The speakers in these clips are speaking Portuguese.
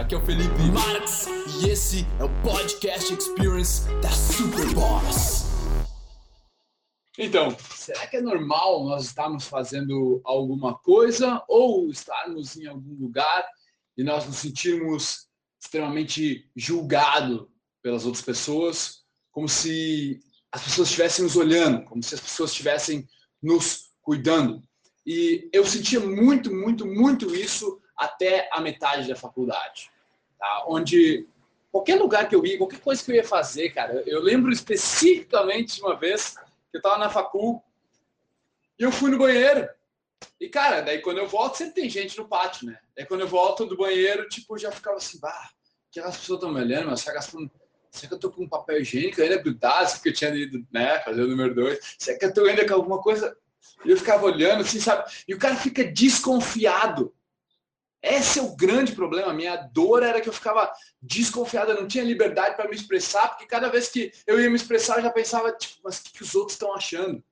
aqui é o Felipe Marx e esse é o Podcast Experience da Superboss. Então, será que é normal nós estarmos fazendo alguma coisa ou estarmos em algum lugar e nós nos sentirmos extremamente julgados pelas outras pessoas, como se as pessoas estivessem nos olhando, como se as pessoas estivessem nos cuidando? E eu sentia muito, muito, muito isso até a metade da faculdade, tá? onde qualquer lugar que eu ia, qualquer coisa que eu ia fazer, cara, eu lembro especificamente de uma vez que eu tava na facul e eu fui no banheiro. E, cara, daí quando eu volto, sempre tem gente no pátio, né? Daí quando eu volto do banheiro, tipo, já ficava assim, bah, que as pessoas estão me olhando, mas será que, será que eu tô com um papel higiênico ainda grudado? Porque eu tinha ido, né, fazer o número dois. Será que eu tô ainda com alguma coisa? E eu ficava olhando, assim, sabe? E o cara fica desconfiado. Esse é o grande problema. Minha dor era que eu ficava desconfiado, eu não tinha liberdade para me expressar, porque cada vez que eu ia me expressar, eu já pensava, tipo, mas o que, que os outros estão achando?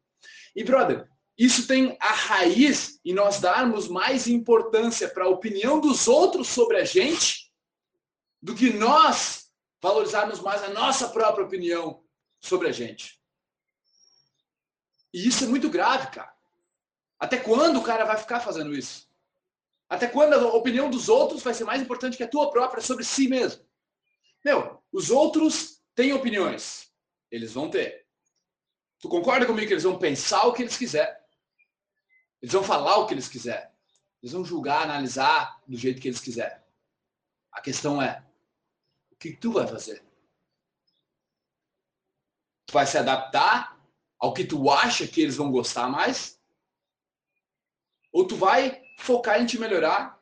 E, brother, isso tem a raiz em nós darmos mais importância para a opinião dos outros sobre a gente do que nós valorizarmos mais a nossa própria opinião sobre a gente. E isso é muito grave, cara. Até quando o cara vai ficar fazendo isso? Até quando a opinião dos outros vai ser mais importante que a tua própria sobre si mesmo? Meu, os outros têm opiniões. Eles vão ter. Tu concorda comigo que eles vão pensar o que eles quiserem? Eles vão falar o que eles quiserem. Eles vão julgar, analisar do jeito que eles quiserem. A questão é, o que tu vai fazer? Tu vai se adaptar ao que tu acha que eles vão gostar mais? Ou tu vai focar em te melhorar,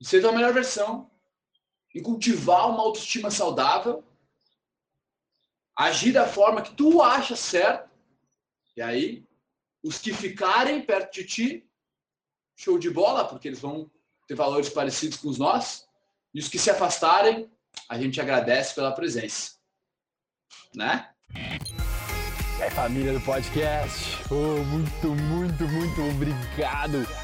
em ser a melhor versão, em cultivar uma autoestima saudável, agir da forma que tu acha certo, e aí os que ficarem perto de ti, show de bola, porque eles vão ter valores parecidos com os nossos, e os que se afastarem, a gente agradece pela presença. Né? E aí, família do podcast, oh, muito, muito, muito obrigado